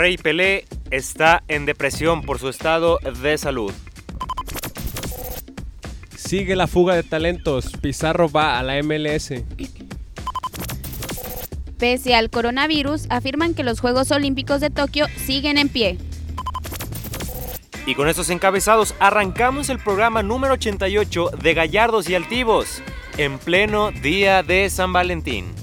Rey Pelé está en depresión por su estado de salud. Sigue la fuga de talentos. Pizarro va a la MLS. Pese al coronavirus, afirman que los Juegos Olímpicos de Tokio siguen en pie. Y con estos encabezados arrancamos el programa número 88 de Gallardos y Altivos, en pleno día de San Valentín.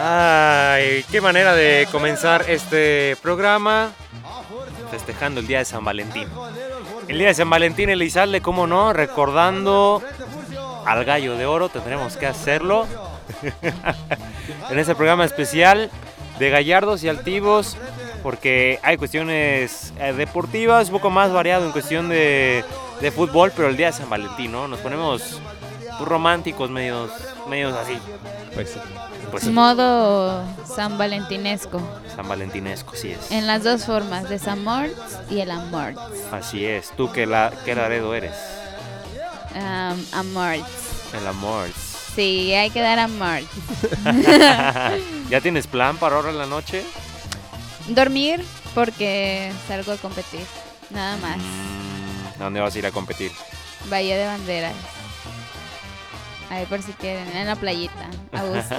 Ay, qué manera de comenzar este programa. Festejando el día de San Valentín. El día de San Valentín, Elizalde, cómo no, recordando al gallo de oro, tendremos que hacerlo en este programa especial de Gallardos y Altivos, porque hay cuestiones eh, deportivas, un poco más variado en cuestión de, de fútbol, pero el día de San Valentín, ¿no? Nos ponemos románticos, medios, medios así. Pues sí. Pues sí, Modo San Valentinesco. San Valentinesco, sí es. En las dos formas, de San Mort y el Amort. Así es. ¿Tú qué, la, qué Laredo eres? Um, Amort. El amor. Sí, hay que dar Amort. ¿Ya tienes plan para ahora en la noche? Dormir porque salgo a competir. Nada más. Mm, ¿A dónde vas a ir a competir? Bahía de Banderas. Ahí por si quieren, en la playita, a gusto.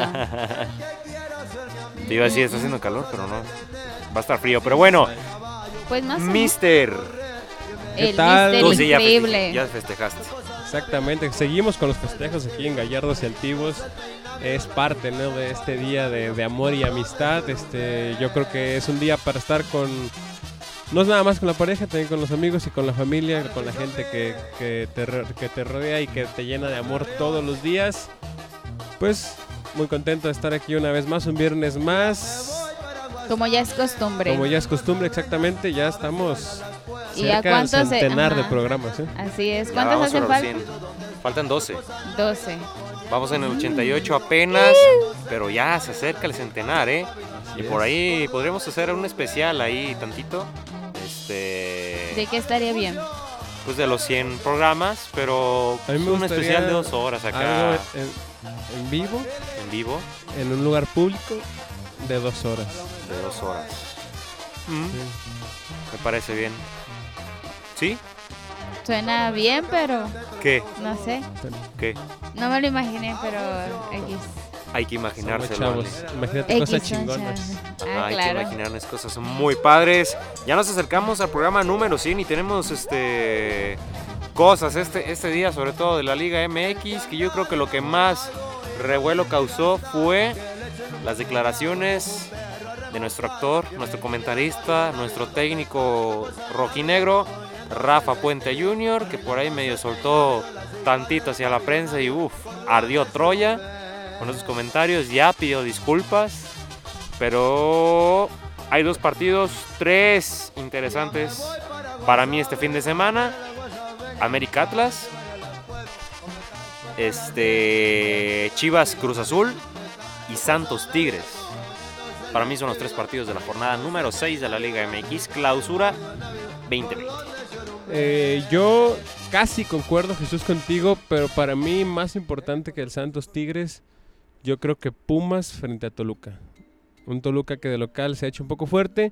Te iba a decir, está haciendo calor, pero no. Va a estar frío. Pero bueno, Pues más o menos. Mister. El tal? mister Tú sí ya, feste- increíble. ya festejaste. Exactamente. Seguimos con los festejos aquí en Gallardos y Altivos. Es parte ¿no? de este día de, de amor y amistad. Este, yo creo que es un día para estar con. No es nada más con la pareja, también con los amigos y con la familia, con la gente que, que, te, que te rodea y que te llena de amor todos los días. Pues muy contento de estar aquí una vez más, un viernes más. Como ya es costumbre. Como ya es costumbre, exactamente, ya estamos ¿Y a cuántos se- centenar de programas. ¿eh? Así es. ¿Cuántos hacen falta? 100. Faltan 12. 12. Vamos en el 88 apenas, pero ya se acerca el centenar, ¿eh? Así Y por es. ahí podríamos hacer un especial ahí tantito. Este. ¿De qué estaría bien? Pues de los 100 programas, pero A mí me un especial de dos horas acá Algo en, en vivo, en vivo en un lugar público, de dos horas. de dos horas. Mm, Sí. Me parece bien. ¿Sí? Suena bien, pero ¿Qué? no sé. ¿Qué? No me lo imaginé, pero X. Hay que imaginárselo. Imagínate X cosas chingonas. Ah, Hay que imaginarnos cosas muy padres. Ya nos acercamos al programa número 100 y tenemos este cosas este, este día, sobre todo de la Liga MX, que yo creo que lo que más revuelo causó fue las declaraciones de nuestro actor, nuestro comentarista, nuestro técnico rojinegro, Rafa Puente Jr., que por ahí medio soltó tantito hacia la prensa y uff, ardió Troya con esos comentarios, ya pidió disculpas, pero hay dos partidos, tres interesantes para mí este fin de semana. América Atlas, este Chivas Cruz Azul y Santos Tigres. Para mí son los tres partidos de la jornada número 6 de la Liga MX, clausura 2020. Eh, yo casi concuerdo, Jesús, contigo, pero para mí más importante que el Santos Tigres, yo creo que Pumas frente a Toluca. Un Toluca que de local se ha hecho un poco fuerte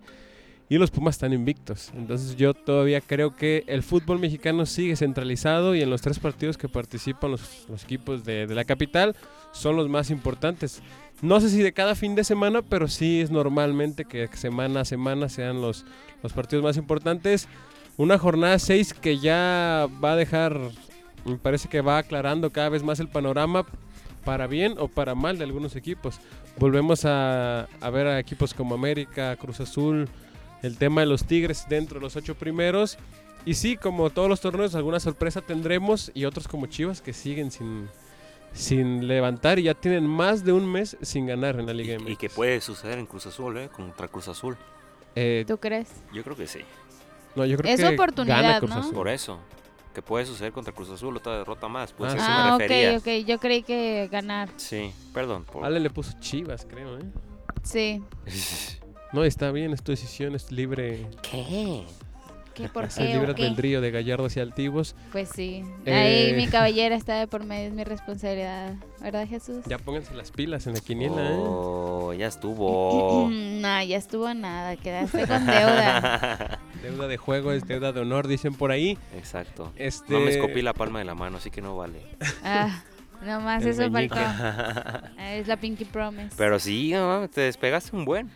y los Pumas están invictos. Entonces yo todavía creo que el fútbol mexicano sigue centralizado y en los tres partidos que participan los, equipos de, la capital son los más importantes. No sé si de cada fin de semana, pero sí es normalmente que semana a semana sean los partidos más importantes. Una jornada 6 que ya va a dejar, me parece que va aclarando cada vez más el panorama para bien o para mal de algunos equipos. Volvemos a, a ver a equipos como América, Cruz Azul, el tema de los Tigres dentro de los ocho primeros. Y sí, como todos los torneos, alguna sorpresa tendremos y otros como Chivas que siguen sin, sin levantar y ya tienen más de un mes sin ganar en la Liga MX. Y que puede suceder en Cruz Azul, ¿eh? Contra Cruz Azul. Eh, ¿Tú crees? Yo creo que sí. No, yo creo Es que oportunidad, gana Cruz ¿no? Azul. Por eso. Que puede suceder contra Cruz Azul, otra derrota más. Pues Ah, eso. Ah, me ok, refería. ok. Yo creí que ganar. Sí, perdón. por- Ale le puso Chivas, creo, ¿eh? Sí. No, está bien, es tu decisión, es libre. ¿Qué? ¿Qué? ¿Por Es el qué? libre ¿O qué? albedrío de gallardos y altivos. Pues sí. Eh. Ahí mi caballera está de por medio, es mi responsabilidad. ¿Verdad, Jesús? Ya pónganse las pilas en la quiniela, ¿eh? Oh, ya estuvo. no, ya estuvo nada. Quedaste con deuda. Deuda de juego es deuda de honor, dicen por ahí. Exacto. Este... No me escopí la palma de la mano, así que no vale. Ah, nomás eso faltó. Ah, Es la Pinky Promise. Pero sí, te despegaste un buen.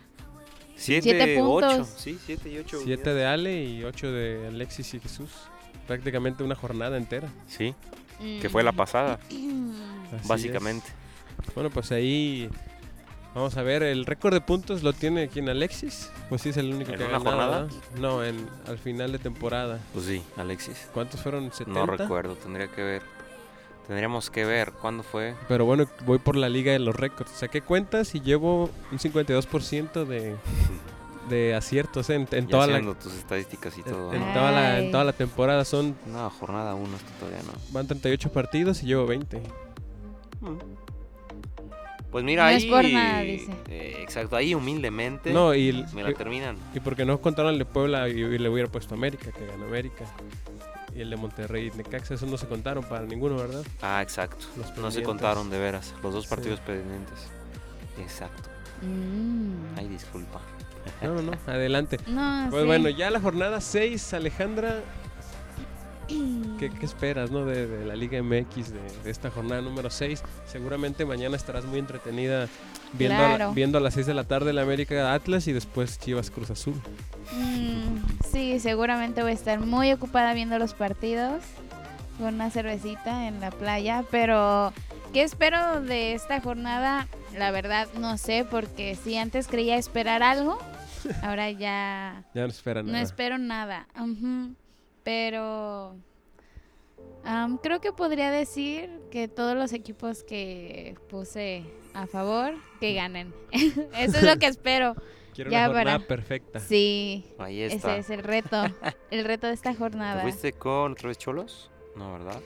Siete, Siete puntos. ocho. Sí, siete y ocho. Siete de Ale y ocho de Alexis y Jesús. Prácticamente una jornada entera. Sí, que fue la Mm. pasada, Así básicamente. es. Bueno, pues ahí vamos a ver. El récord de puntos lo tiene quien Alexis. Pues sí, es el único ¿En que ha una ganado, jornada? No, en, al final de temporada. Pues sí, Alexis. ¿Cuántos fueron? ¿70? No recuerdo, tendría que ver. Tendríamos que ver cuándo fue. Pero bueno, voy por la liga de los récords. Saqué cuentas y llevo un 52% de, de aciertos en, en toda la, tus estadísticas y en, todo. en toda la, en Ay. toda la temporada. Son No, jornada uno esto todavía no. van 38 partidos y llevo 20. Pues mira, No ahí. es por nada, dice. eh, exacto, ahí humildemente No, y, me la y, terminan. y porque no contaron el de Puebla y, y le hubiera puesto América, que ganó América. Y el de Monterrey y Necaxa, esos no se contaron para ninguno, ¿verdad? Ah, exacto. Los No se contaron de veras. Los dos Sí. partidos pendientes. Exacto. Mm. Ay, disculpa. No, no, no, adelante. No, Pues sí. bueno, ya la jornada 6, Alejandra, ¿qué, qué esperas no? de, de la Liga MX, de, de esta jornada número 6? Seguramente mañana estarás muy entretenida viendo, a, viendo a las 6 de la tarde la América Atlas y después Chivas Cruz Azul. Mm, sí, seguramente voy a estar muy ocupada viendo los partidos con una cervecita en la playa, pero ¿qué espero de esta jornada? La verdad no sé, porque si antes creía esperar algo, ahora ya Ya no espera no nada. espero nada. Pero creo que podría decir que todos los equipos que puse a favor, que ganen. Eso es lo que espero. Quiero ya una jornada verá. perfecta. Sí, Ahí está. ese es el reto. El reto de esta ¿Te jornada. fuiste con otra vez cholos? No, ¿verdad?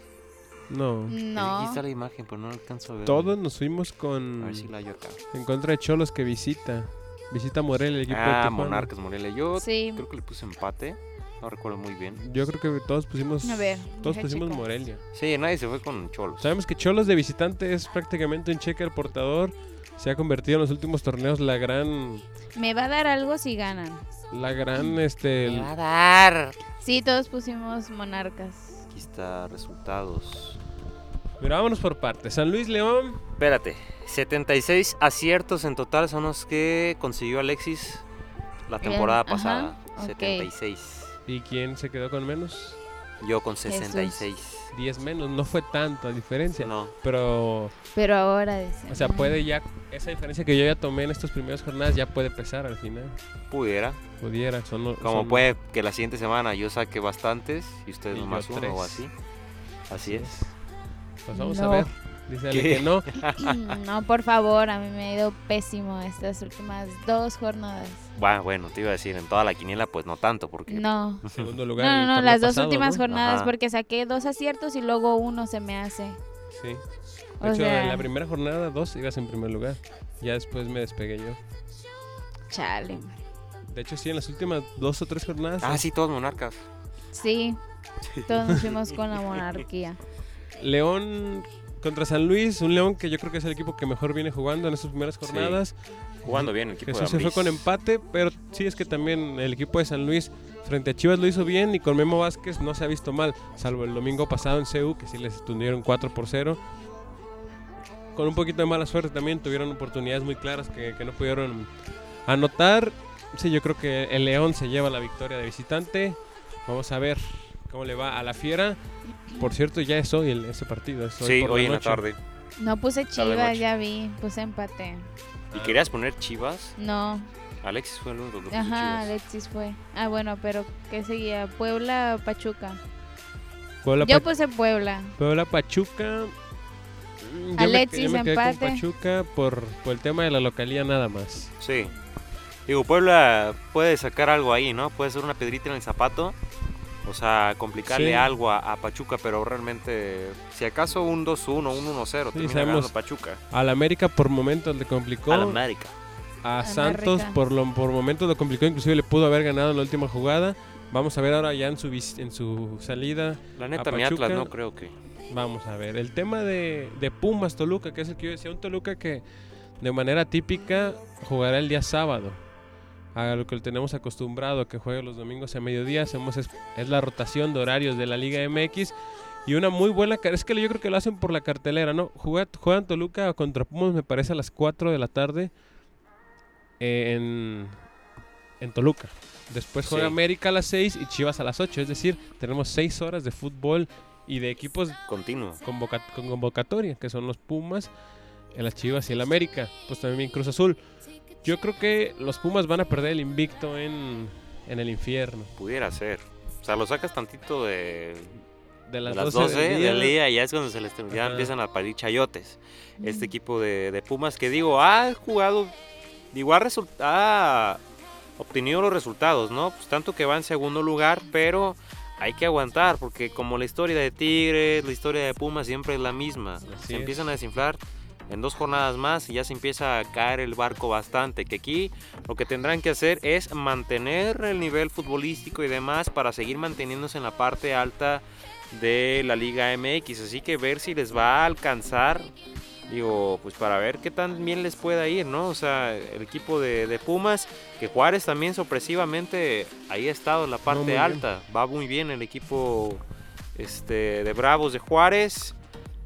No. Aquí No. está la imagen, pero no alcanzo a ver. Todos nos fuimos A con ver si la acá. en contra de Cholos que visita. Visita Morelia, el equipo de Ah, Tijuana. Monarcas Morelia. Yo Sí. creo que le puse empate. No recuerdo muy bien. Yo creo que todos pusimos A ver, todos pusimos checar. Morelia. Sí, nadie se fue con cholos. Sabemos que Cholos de visitante es prácticamente un cheque al portador. Se ha convertido en los últimos torneos la gran Me va a dar algo si ganan. la gran este Me va a dar. Sí, todos pusimos monarcas. Aquí está resultados. Mira, vámonos por partes. San Luis León, Espérate. 76 aciertos en total son los que consiguió Alexis la temporada ajá, pasada. ok. 76. ¿Y quién se quedó con menos? Yo con 66. 10 menos, no fue tanta diferencia. No. Pero, Pero ahora dice. o sea, "Mm, puede ya, esa diferencia que yo ya tomé en estas primeras jornadas ya puede pesar al final. Pudiera. Pudiera, son, Como son- puede que la siguiente semana yo saque bastantes y ustedes Y nomás uno o tres. así. Así es. Pues vamos a No. ver. Dice que no. No, por favor, a mí me ha ido pésimo estas últimas dos jornadas. Bueno, bueno, te iba a decir, en toda la quiniela pues no tanto porque No. Segundo No, lugar. no, no, torneo las dos pasado, últimas ¿no? jornadas Ajá. porque saqué dos aciertos y luego uno se me hace. Sí. De O hecho, sea- en la primera jornada, dos ibas en primer lugar. Ya después me despegué yo. Chale. De hecho, sí, en las últimas dos o tres jornadas. Ah, sí, todos monarcas. Sí, todos nos fuimos con la monarquía. León contra San Luis, un León que yo creo que es el equipo que mejor viene jugando en estas primeras Sí. Jugando bien el equipo Jesús de se fue con empate, pero sí es que también el equipo de San Luis frente a Chivas lo hizo bien y con Memo Vázquez no se ha visto mal, salvo el domingo pasado en CU, que sí les tundieron 4 por 0. Con un poquito de mala suerte también tuvieron oportunidades muy claras que, que no pudieron anotar. Sí, yo creo que el León se lleva la victoria de visitante. Vamos a ver cómo le va a la Fiera. Por cierto, ya es hoy el, ese partido. es Sí, por hoy en la tarde. No puse chivas, ya vi, puse empate. ¿Y querías poner Chivas? No, Alexis fue el único que puso ajá, Chivas. Alexis fue. Ah, bueno, pero ¿qué seguía? Puebla, Pachuca. Puebla, Yo puse Puebla. Puebla Pachuca. mm, yo me- Alexis, yo me, quedé empate. con Pachuca por, por el tema de la localía nada más. Sí. Digo, Puebla puede sacar algo ahí, ¿no? Puede ser una pedrita en el zapato. O sea, complicarle Sí. algo a, a Pachuca, pero realmente, si acaso un 2-1, un 1-0, termina sabemos. ganando Pachuca. Al América por momentos le complicó. Al América. A América. Santos por, lo, por momentos lo complicó. Inclusive le pudo haber ganado en la última jugada. Vamos a ver ahora ya en su, en su salida. La neta, A mi Atlas Pachuca. no creo que... Vamos a ver. El tema de, de Pumas Toluca, que es el que yo decía. Un Toluca que de manera típica jugará el día sábado. A lo que tenemos acostumbrado, que juegue los domingos a mediodía. Hacemos es, es la rotación de horarios de la Liga MX. Y una muy buena... Es que yo creo que lo hacen por la cartelera, ¿no? Juega- juegan Toluca contra Pumas, me parece, a las 4 de la tarde. eh, en, en Toluca. Después juega Sí. América a las 6 y Chivas a las 8. Es decir, tenemos 6 horas de fútbol y de equipos Continuo. convoca- con convocatoria, que son los Pumas, en las Chivas y el América. Pues también Cruz Azul. Yo creo que los Pumas van a perder el invicto en, en el infierno. Pudiera ser. O sea, lo sacas tantito de, De de las, las 12, 12 del día, del día y ya es cuando se les ya Ajá. empiezan a parir chayotes. Este equipo de, de Pumas que digo, ha jugado, digo, ha, obtenido los resultados, ¿no? Pues tanto que va en segundo lugar, pero hay que aguantar porque como la historia de Tigres, la historia de Pumas siempre es la misma. Así se es. empiezan a desinflar en dos jornadas más y ya se empieza a caer el barco bastante. Que aquí lo que tendrán que hacer es mantener el nivel futbolístico y demás para seguir manteniéndose en la parte alta de la Liga MX. Así que ver si les va a alcanzar. Digo, pues para ver qué tan bien les pueda ir, ¿no? O sea, el equipo de, de Pumas, que Juárez también sorpresivamente ahí ha estado en la parte alta. Va muy bien el equipo este, de Bravos de Juárez.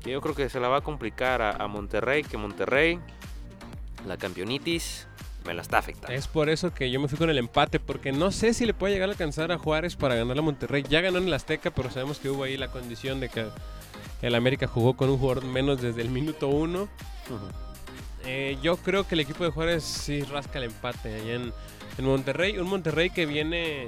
Yo creo que se la va a complicar a, a Monterrey, que Monterrey, la campeonitis, me la está afectando. Es por eso que yo me fui con el empate, porque no sé si le puede llegar a alcanzar a Juárez para ganar a Monterrey. Ya ganó en el Azteca, pero sabemos que hubo ahí la condición de que el América jugó con un jugador menos desde el minuto uno. Eh, yo creo que el equipo de Juárez sí rasca el empate allá en, en Monterrey. Un Monterrey que viene,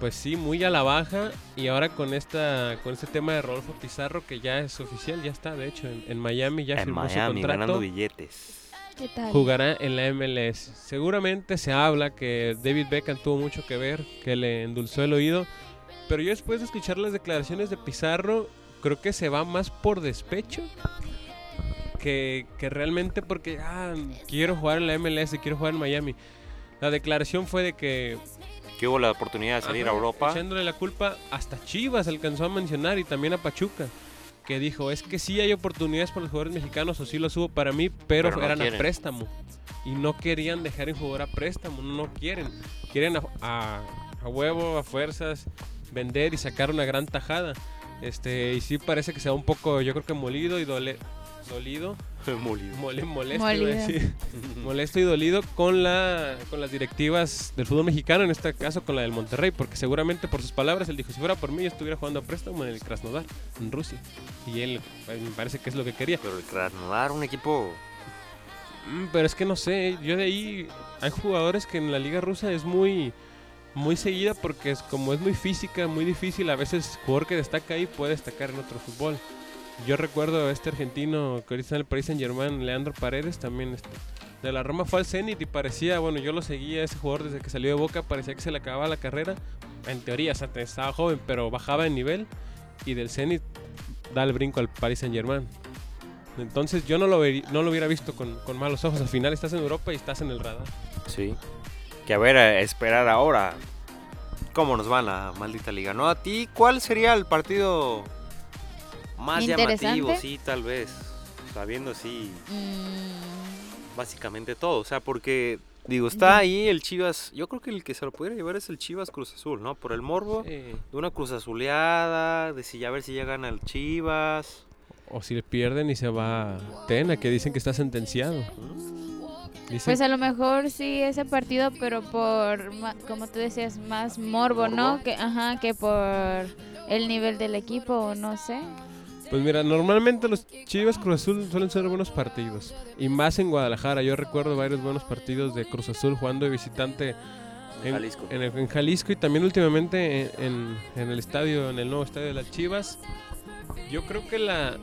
pues sí, muy a la baja. Y ahora con esta con este tema de Rodolfo Pizarro, que ya es oficial, ya está, de hecho, en, en Miami ya en firmó su Miami, contrato ganando billetes. ¿Qué tal? jugará en la MLS. Seguramente se habla que David Beckham tuvo mucho que ver, que le endulzó el oído. Pero yo después de escuchar las declaraciones de Pizarro, creo que se va más por despecho que, que realmente porque ah, quiero jugar en la MLS, quiero jugar en Miami. La declaración fue de que Que hubo la oportunidad de salir Ajá, a Europa. Echándole la culpa hasta Chivas alcanzó a mencionar y también a Pachuca. Que dijo, es que sí hay oportunidades para los jugadores mexicanos o sí los hubo para mí, pero, Pero no eran a préstamo. Y no querían dejar en jugador a préstamo, no quieren. Quieren a, a- a huevo, a fuerzas, vender y sacar una gran tajada. Este, y sí parece que se va un poco, yo creo que molido y dole, dolido. Molido. Mole- molesto, iba a Molido. decir. molesto y dolido con la con las directivas del fútbol mexicano, en este caso con la del Monterrey, porque seguramente por sus palabras él dijo, si fuera por mí yo estuviera jugando a préstamo en el Krasnodar, en Rusia. Y él eh, me parece que es lo que quería. Pero el Krasnodar, un equipo Mm, Pero es que no sé, yo de ahí hay jugadores que en la liga rusa es muy muy seguida porque es como es muy física, muy difícil, a veces el jugador que destaca ahí puede destacar en otro fútbol. Yo recuerdo a este argentino que ahorita en el Paris Saint Germain, Leandro Paredes, también este, de la Roma fue al Zenit y parecía, bueno, yo lo seguía ese jugador desde que salió de Boca, parecía que se le acababa la carrera. En teoría, o sea, estaba joven, pero bajaba de nivel y del Zenit da el brinco al Paris Saint Germain. Entonces yo no lo, no lo hubiera visto con, malos ojos. Al final estás en Europa y estás en el radar. Sí. Que a ver, a esperar ahora cómo nos va la maldita liga, ¿no? A ti, ¿cuál sería el partido más llamativo? Sí, tal vez. Sabiendo así Mm, básicamente todo. O sea, porque, digo, está ahí el Chivas. Yo creo que el que se lo pudiera llevar es el Chivas Cruz Azul, ¿no? Por el morbo de una Cruz Azuleada, de si ya ver si ya gana el Chivas. O si le pierden y se va Tena, que dicen que está sentenciado. Dicen- Pues a lo mejor sí ese partido, pero por, ma- como tú decías, más morbo, ¿no? ¿Morbo? Que, ajá, que por el nivel del equipo, o no sé. Pues mira, normalmente los Chivas Cruz Azul suelen ser buenos partidos. Y más en Guadalajara. Yo recuerdo varios buenos partidos de Cruz Azul jugando de visitante en Jalisco. En, el- en Jalisco y también últimamente en, en- en el estadio, en el nuevo estadio de las Chivas. Yo creo que la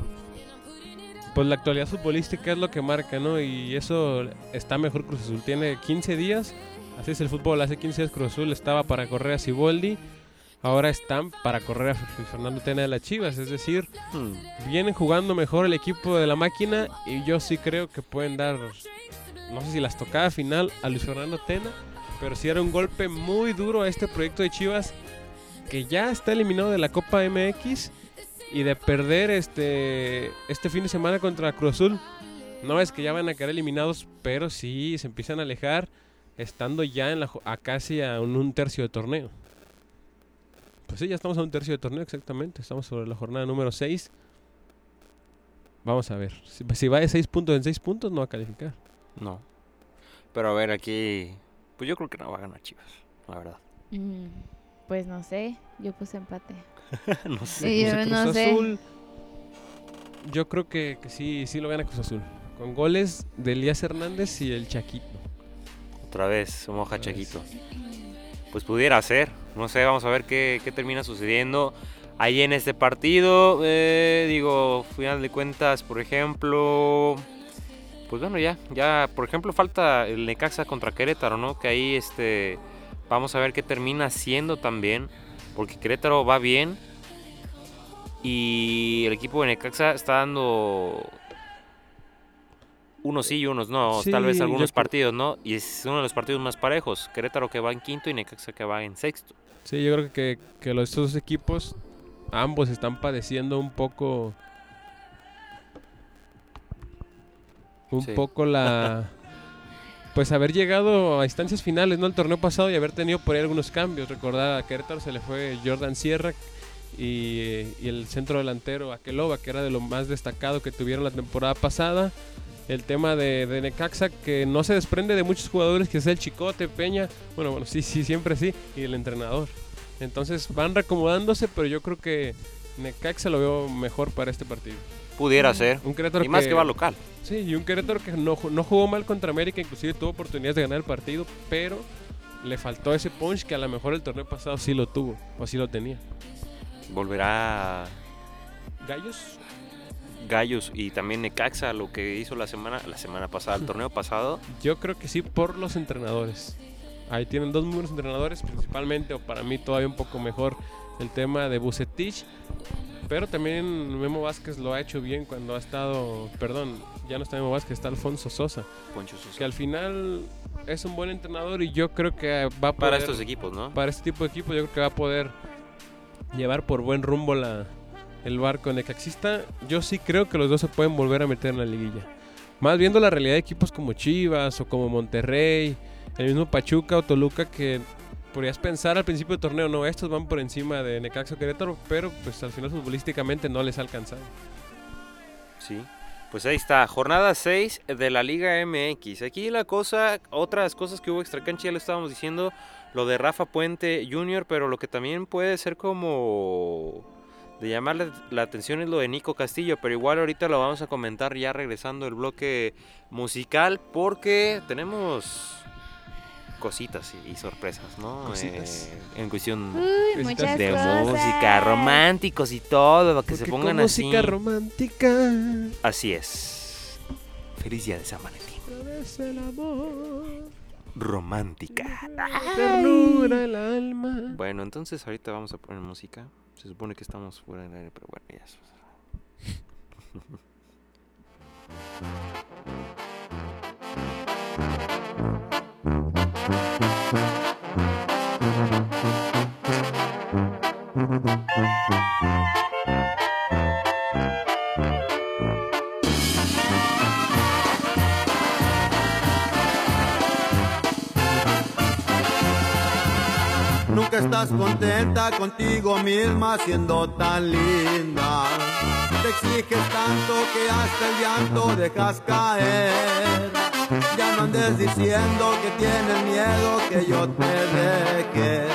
pues la actualidad futbolística es lo que marca, ¿no? Y eso está mejor Cruz Azul. Tiene 15 días, así es el fútbol. Hace 15 días Cruz Azul estaba para correr a Ciboldi. Ahora están para correr a Fernando Tena de las Chivas. Es decir, Hmm. vienen jugando mejor el equipo de la máquina y yo sí creo que pueden dar, no sé si las tocaba final a Luis Fernando Tena, pero sí era un golpe muy duro a este proyecto de Chivas que ya está eliminado de la Copa MX y de perder este, este fin de semana contra Cruz Azul. No es que ya van a quedar eliminados, pero sí se empiezan a alejar estando ya en la, a casi a un, un tercio de torneo. Pues sí, ya estamos a un tercio de torneo exactamente. Estamos sobre la jornada número 6. Vamos a ver. Si, si va de 6 puntos en 6 puntos, no va a calificar. No. Pero a ver, aquí. Pues yo creo que no va a ganar Chivas, la verdad. Mm, pues no sé, yo puse empate. no sé. Sí, yo Cruz no sé. Azul, yo creo que, que sí, sí lo gana Cruz Azul. Con goles de Elías Hernández y el Chaquito. Otra vez, moja. Chaquito. Pues pudiera ser. No sé, vamos a ver qué, qué termina sucediendo ahí en este partido. Eh, digo, final de cuentas, por ejemplo. Pues bueno, ya, ya, por ejemplo, falta el Necaxa contra Querétaro, ¿no? Que ahí este. Vamos a ver qué termina siendo también. Porque Querétaro va bien. Y el equipo de Necaxa está dando. Unos sí y unos no, Sí, tal vez algunos partidos, ¿no? Y es uno de los partidos más parejos. Querétaro que va en quinto y Necaxa que va en sexto. Sí, yo creo que, que los estos dos equipos, ambos están padeciendo un poco. Un Sí. poco la. Pues haber llegado a instancias finales, ¿no? El torneo pasado y haber tenido por ahí algunos cambios. Recordar a Querétaro se le fue Jordan Sierra y, y el centro delantero Akeloba, que era de lo más destacado que tuvieron la temporada pasada. El tema de, de Necaxa, que no se desprende de muchos jugadores, que es el Chicote, Peña. Bueno, bueno, sí, sí, siempre sí. Y el entrenador. Entonces van reacomodándose, pero yo creo que Necaxa lo veo mejor para este partido. Pudiera Mm. ser. Un Querétaro Y más que va local. Sí, y un Querétaro que no, no jugó mal contra América, inclusive tuvo oportunidades de ganar el partido, pero le faltó ese punch que a lo mejor el torneo pasado sí lo tuvo, o sí lo tenía. Volverá Gallos, Gallos y también Necaxa, lo que hizo la semana, la semana pasada, el torneo pasado. yo creo que sí por los entrenadores. Ahí tienen dos muy buenos entrenadores, principalmente, o para mí todavía un poco mejor, el tema de Bucetich. Pero también Memo Vázquez lo ha hecho bien cuando ha estado, perdón, ya no está Memo Vázquez, está Alfonso Sosa, Poncho Sosa. que al final es un buen entrenador y yo creo que va a poder... Para estos equipos, ¿no? para este tipo de equipo yo creo que va a poder llevar por buen rumbo la, el barco necaxista. Yo sí creo que los dos se pueden volver a meter en la liguilla. Más viendo la realidad de equipos como Chivas o como Monterrey, el mismo Pachuca o Toluca que podrías pensar al principio del torneo, no, estos van por encima de Necaxa Querétaro, pero pues al final futbolísticamente no les ha alcanzado. Sí. Pues ahí está, jornada 6 de la Liga MX. Aquí la cosa, otras cosas que hubo extra cancha, ya lo estábamos diciendo, lo de Rafa Puente Jr., pero lo que también puede ser como de llamarle la atención es lo de Nico Castillo, pero igual ahorita lo vamos a comentar ya regresando el bloque musical, porque tenemos cositas y, y sorpresas, ¿no? Cositas. Eh, en cuestión Uy, Cositas muchas de cosas. música, románticos y todo, para que se pongan con así. música romántica Así es. Feliz día de San Valentín. florece el amor, romántica. Ternura el alma. Bueno, entonces ahorita vamos a poner música. Se supone que estamos fuera del aire, pero bueno, ya eso. Nunca estás contenta contigo misma siendo tan linda. Te exiges tanto que hasta el llanto dejas caer. Ya no andes diciendo que tienes miedo que yo te deje.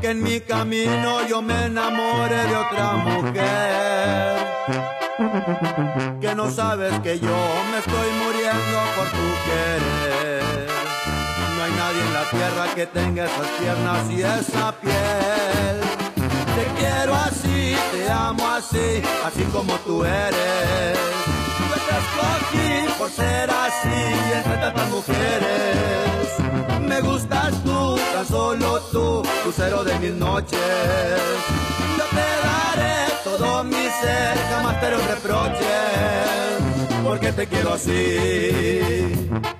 Que en mi camino yo me enamore de otra mujer. Que no sabes que yo me estoy muriendo por tu querer. No hay nadie en la tierra que tenga esas piernas y esa piel. Te quiero así, te amo así, así como tú eres. Yo te escogí por ser así entre tantas mujeres. Me gustas tú, tan solo tú, lucero de mis noches. Yo te daré todo mi ser, jamás te lo reproches, porque te quiero así.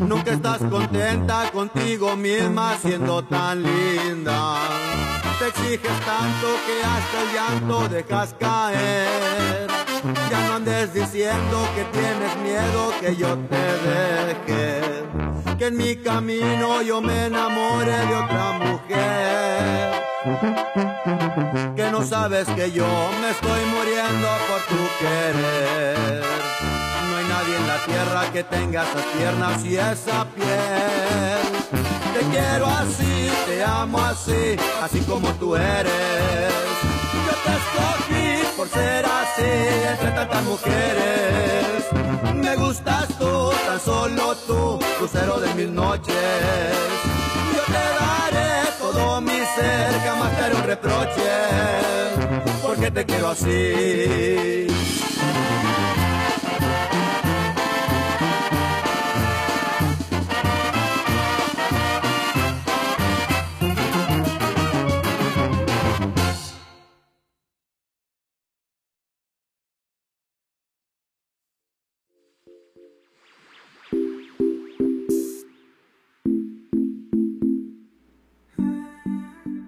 Nunca estás contenta contigo misma siendo tan linda. Te exiges tanto que hasta el llanto dejas caer. Ya no andes diciendo que tienes miedo que yo te deje. Que en mi camino yo me enamore de otra mujer. Que no sabes que yo me estoy muriendo por tu querer. No hay nadie en la tierra que tenga esas piernas y esa piel. Te quiero así, te amo así, así como tú eres. Yo te escogí por ser así entre tantas mujeres. Me gustas tú, tan solo tú, lucero de mis noches. Yo te daré todo mi ser, jamás te un reproche, porque te quiero así.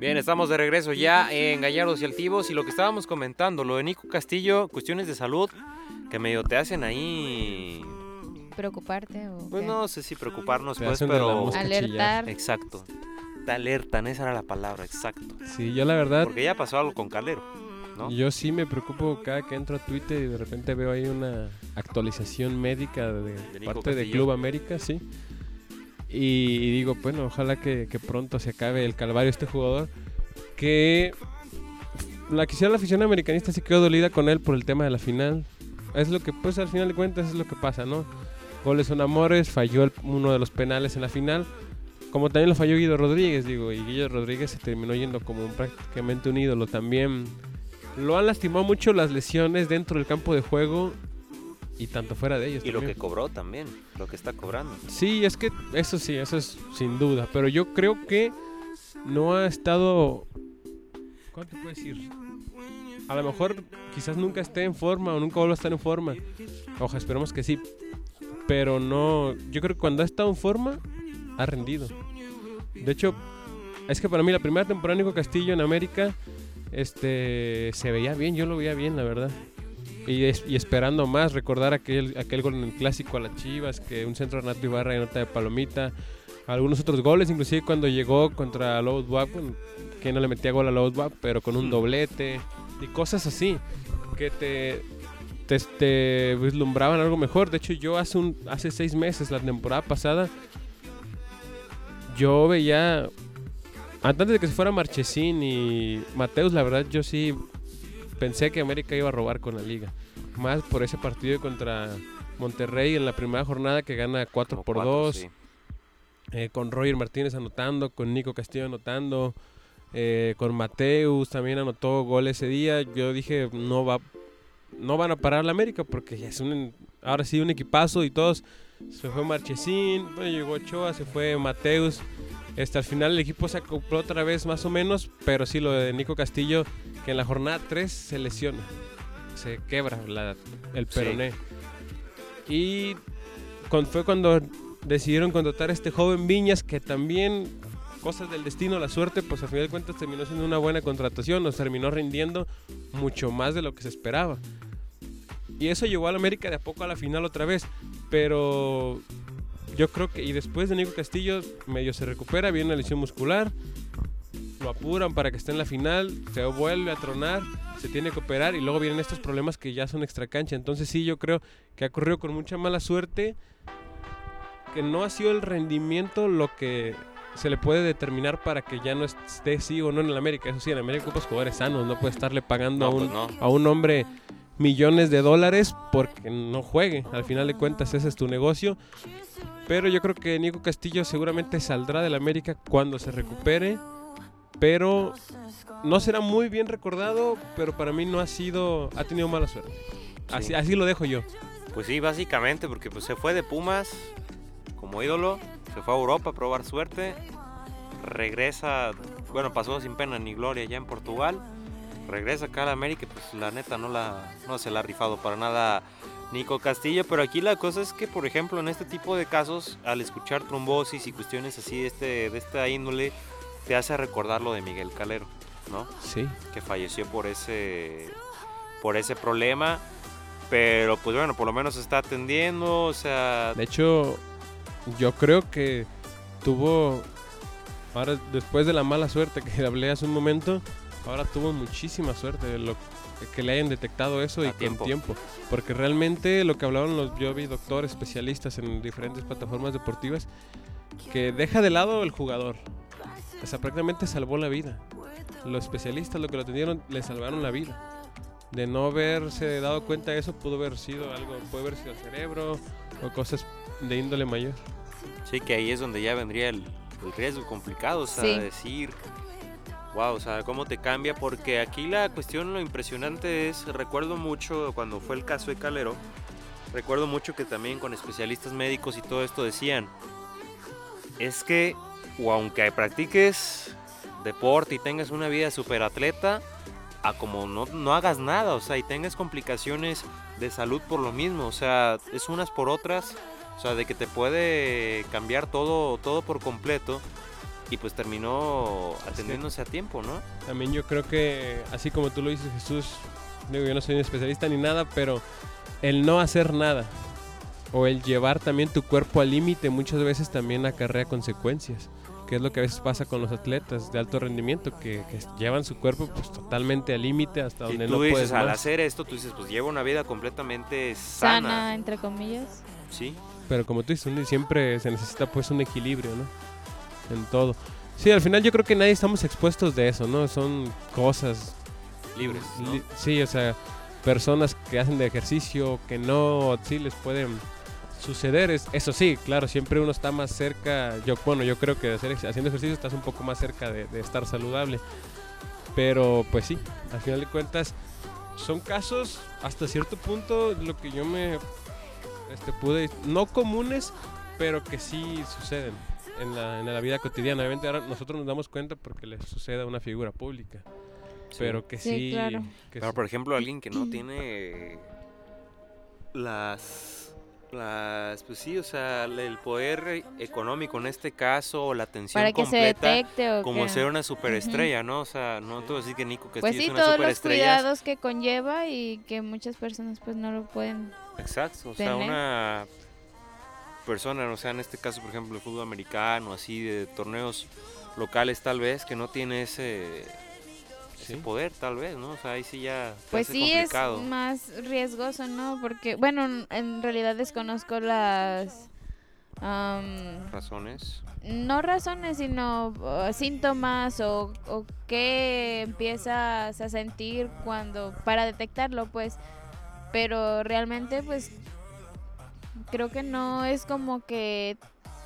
Bien, estamos de regreso ya en Gallardos y Altivos y lo que estábamos comentando, lo de Nico Castillo, cuestiones de salud que medio te hacen ahí, ¿Preocuparte o pues qué? no sé si preocuparnos Te pues, pero Alertar. exacto, te alertan, esa era la palabra, exacto, Sí, yo la verdad, porque ya pasó algo con Calero, ¿no? yo sí me preocupo cada que entro a Twitter y de repente veo ahí una actualización médica de, De parte de. Club América, sí. Y, digo, bueno, ojalá que, pronto se acabe el calvario este jugador. Que la quisiera la afición americanista sí quedó dolida con él por el tema de la final. Es lo que, pues al final de cuentas es lo que pasa, ¿no? Goles son amores, falló el- uno de los penales en la final. Como también lo falló Guido Rodríguez, digo, y Guido Rodríguez se terminó yendo como un- prácticamente un ídolo también. Lo han lastimado mucho las lesiones dentro del campo de juego y tanto fuera de ellos. Y lo que cobró también, lo que está cobrando. Sí, es que eso sí, eso es sin duda. Pero yo creo que no ha estado. ¿Cuánto puedes decir? A lo mejor quizás nunca esté en forma o nunca vuelva a estar en forma. Ojalá, esperemos que sí. Pero no. Yo creo que cuando ha estado en forma, ha rendido. De hecho, es que para mí la primera temporada de Nico Castillo en América este se veía bien, yo lo veía bien, la verdad. Y, es- y esperando más, recordar aquel, aquel gol en el clásico a las Chivas, que un centro de Renato Ibarra y nota de Palomita. Algunos otros goles, inclusive cuando llegó contra Lobos bueno, que no le metía gol a Lobos Buap, pero con un doblete y cosas así, que te, te, te vislumbraban algo mejor. De hecho, yo hace, un, hace seis meses, la temporada pasada, yo veía, antes de que se fuera Marchesín y Mateus, la verdad yo sí pensé que América iba a robar con la liga. Más por ese partido contra Monterrey en la primera jornada que gana 4 Como por cuatro, 2. sí. eh, con Roger Martínez anotando, con Nico Castillo anotando, eh, con Mateus también anotó gol ese día. Yo dije, no va no van a parar la América porque es un ahora sí un equipazo y todos se fue Marchesín, bueno, llegó Ochoa, se fue Mateus. Este, al final el equipo se acopló otra vez más o menos, pero sí lo de Nico Castillo que en la jornada 3 se lesiona. Se quebra la- el Sí. peroné. Y con- fue cuando decidieron contratar a este joven Viñas que también cosas del destino, la suerte, pues al final de cuentas terminó siendo una buena contratación, nos terminó rindiendo mucho más de lo que se esperaba. Y eso llevó al América de a poco a la final otra vez, pero yo creo que y después de Nico Castillo medio se recupera, viene una lesión muscular, lo apuran para que esté en la final, se vuelve a tronar, se tiene que operar y luego vienen estos problemas que ya son extra cancha. Entonces sí, yo creo que ha corrido con mucha mala suerte, que no ha sido el rendimiento lo que se le puede determinar para que ya no esté sí o no en el América. Eso sí, en América ocupas jugadores sanos, no puede estarle pagando No, a, un, pues no. a un hombre millones de dólares porque no juegue. Al final de cuentas ese es tu negocio. Pero yo creo que Nico Castillo seguramente saldrá del América cuando se recupere. Pero no será muy bien recordado, pero para mí no ha sido, ha tenido mala suerte. Así, Sí. así lo dejo yo. Pues sí, básicamente, porque pues se fue de Pumas como ídolo, se fue a Europa a probar suerte, regresa, bueno, pasó sin pena ni gloria ya en Portugal, regresa acá a la América y pues la neta no, la, no se la ha rifado para nada Nico Castillo, pero aquí la cosa es que, por ejemplo, en este tipo de casos, al escuchar trombosis y cuestiones así de, este, de esta índole, te hace recordar lo de Miguel Calero, ¿no? Sí. que falleció por ese por ese problema pero pues bueno por lo menos se está atendiendo o sea De hecho, yo creo que tuvo, ahora después de la mala suerte que hablé hace un momento, ahora tuvo muchísima suerte de lo que le hayan detectado eso y A tiempo. con tiempo. Porque realmente lo que hablaban los, yo vi doctores especialistas en diferentes plataformas deportivas, que deja de lado el jugador. O sea, prácticamente salvó la vida. Los especialistas lo que lo atendieron le salvaron la vida. De no haberse dado cuenta de eso, pudo haber sido algo, puede haber sido el cerebro o cosas de índole mayor. sí que ahí es donde ya vendría el, el riesgo complicado o sea Sí. decir wow o sea cómo te cambia porque aquí la cuestión lo impresionante es recuerdo mucho cuando fue el caso de Calero recuerdo mucho que también con especialistas médicos y todo esto decían es que o aunque practiques deporte y tengas una vida super atleta, a como no, no hagas nada, o sea, y tengas complicaciones de salud por lo mismo, o sea, es unas por otras, o sea, de que te puede cambiar todo, todo por completo, y pues terminó atendiéndose a tiempo, ¿no? También yo creo que, así como tú lo dices, Jesús, digo, yo no soy un especialista ni nada, pero el no hacer nada o el llevar también tu cuerpo al límite muchas veces también acarrea consecuencias, que es lo que a veces pasa con los atletas de alto rendimiento, que, que llevan su cuerpo pues totalmente al límite hasta Y donde tú no dices, puedes al más. hacer esto, tú dices, pues llevo una vida completamente sana, Sana, entre comillas. ¿sí? Pero como tú dices, siempre se necesita pues un equilibrio, ¿no? En todo. Sí, al final yo creo que nadie estamos expuestos de eso, ¿no? Son cosas Libres, ¿no? Li- Sí, o sea, personas que hacen de ejercicio, que no, sí les pueden suceder. Es, eso sí, claro, siempre uno está más cerca. Yo, bueno, yo creo que de hacer, ex- haciendo ejercicio estás un poco más cerca de, de estar saludable. Pero, pues sí, al final de cuentas, son casos hasta cierto punto lo que yo me este, pude, no comunes, pero que sí suceden en la, en la vida cotidiana. Obviamente ahora nosotros nos damos cuenta porque le sucede a una figura pública. Sí. Pero que sí. Sí, claro. que Pero sí. por ejemplo, alguien que no tiene las las pues sí, o sea, el poder económico en este caso o la atención Para que se completa detecte o como que- ser una superestrella, ¿no? O sea, no te voy a decir que Nico Castillo Pues sí, es una todos los superestrella. cuidados que conlleva y que muchas personas pues no lo pueden. Exacto, o sea, tener. una persona, o sea, en este caso, por ejemplo, el fútbol americano, así de torneos locales tal vez que no tiene ese poder tal vez, ¿no? O sea, ahí sí ya Pues sí es más riesgoso, ¿no? Porque, bueno, en realidad desconozco las... am, razones. no razones, sino uh, síntomas o, o qué empiezas a sentir cuando para detectarlo, pues. Pero realmente, pues, creo que no es como que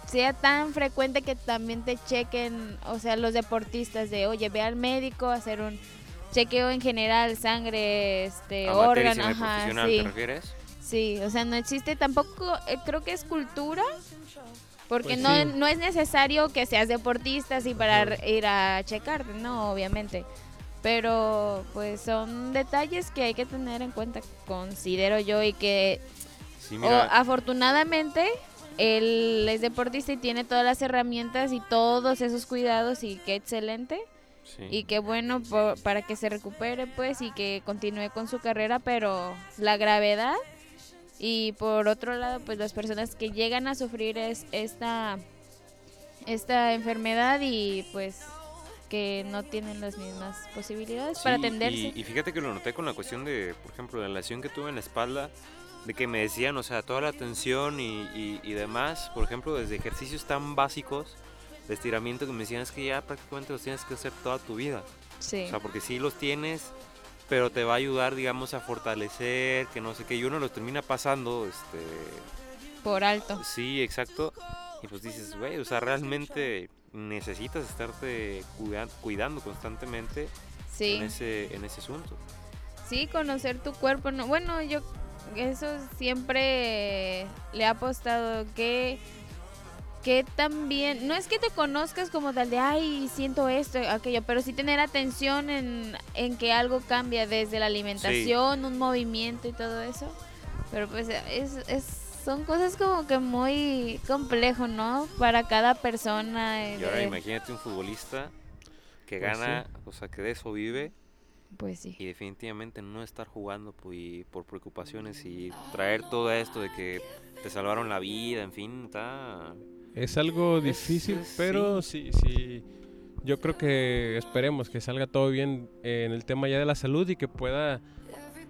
sea tan frecuente que también te chequen, o sea, los deportistas de, oye, ve al médico a hacer un chequeo en general, sangre, este, órgano, ajá, sí. ¿te refieres? Sí, o sea, no existe tampoco, eh, creo que es cultura, porque Pues no, sí. no es necesario que seas deportista así para ir a checarte, no, obviamente. Pero pues son detalles que hay que tener en cuenta, considero yo, y que Sí, O, afortunadamente, él es deportista y tiene todas las herramientas y todos esos cuidados y qué excelente. sí. Y qué bueno po- para que se recupere pues y que continúe con su carrera, pero la gravedad y por otro lado pues las personas que llegan a sufrir es esta esta enfermedad y pues que no tienen las mismas posibilidades para atenderse. Y, y fíjate que lo noté con la cuestión de, por ejemplo, la lesión que tuve en la espalda, de que me decían, o sea, toda la tensión y, y- y demás, por ejemplo, desde ejercicios tan básicos de estiramiento que me decían es que ya prácticamente los tienes que hacer toda tu vida. Sí. O sea, porque sí los tienes, pero te va a ayudar, digamos, a fortalecer, que no sé qué, y uno los termina pasando, este, por alto. sí, exacto, y pues dices, güey, o sea, realmente necesitas estarte cuida- cuidando constantemente Sí. en, ese, en ese asunto. Sí, conocer tu cuerpo. No, bueno, yo eso siempre le he apostado que que también no es que te conozcas como tal de ay siento esto aquello pero sí tener atención en, en que algo cambia desde la alimentación un movimiento y todo eso. Pero pues es, es son cosas como que muy complejo no para cada persona Y ahora eh, imagínate un futbolista que Pues gana, o sea, que de eso vive pues sí y definitivamente no estar jugando por, y por preocupaciones y traer todo esto de que te salvaron la vida, en fin, está... Es algo difícil, es- pero sí, sí. Yo creo que esperemos que salga todo bien en el tema ya de la salud y que pueda